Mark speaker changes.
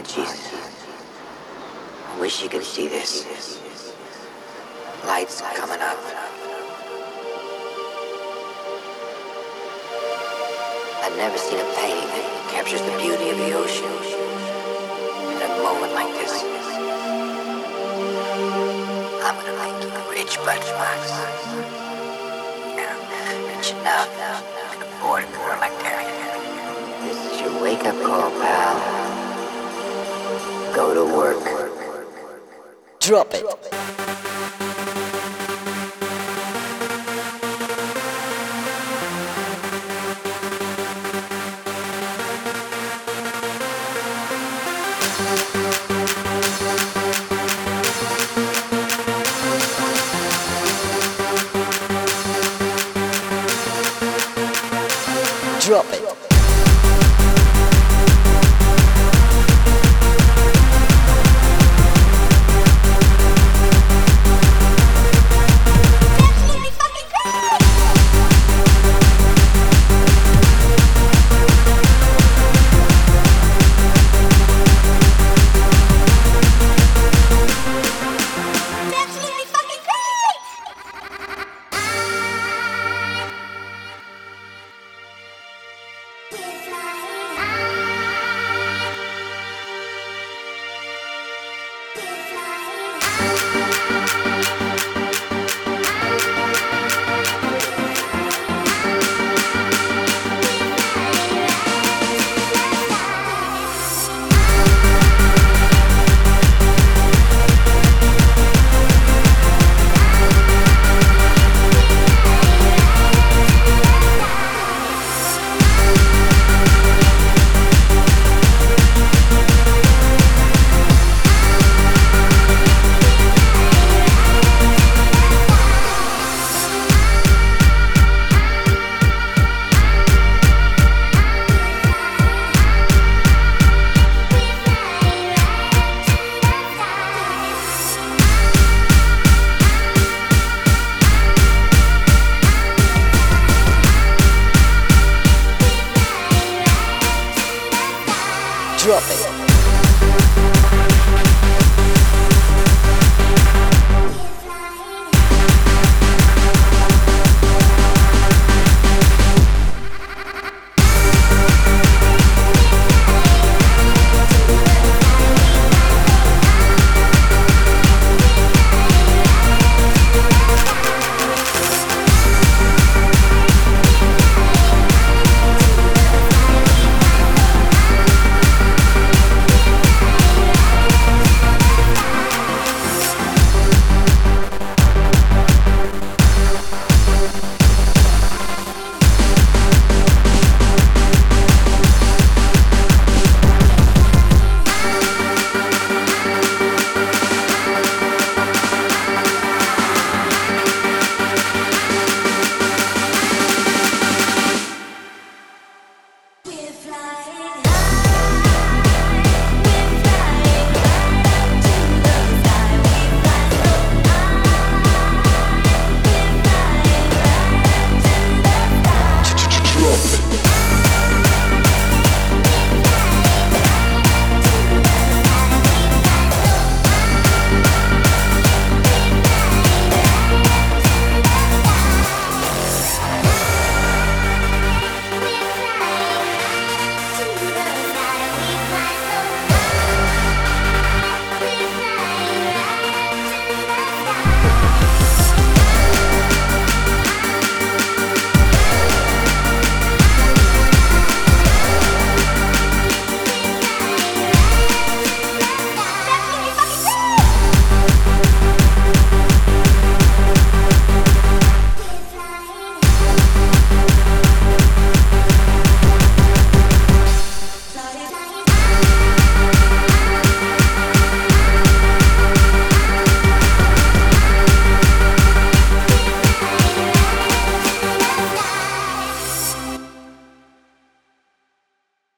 Speaker 1: Oh, jeez. I wish you could see this. Lights coming up. I've never seen a painting that captures the beauty of the ocean in a moment like this. I'm gonna make you rich box. Yeah, rich enough to afford a like that. This is your wake-up call, pal. Go to work.
Speaker 2: Drop it. Drop it. drop it.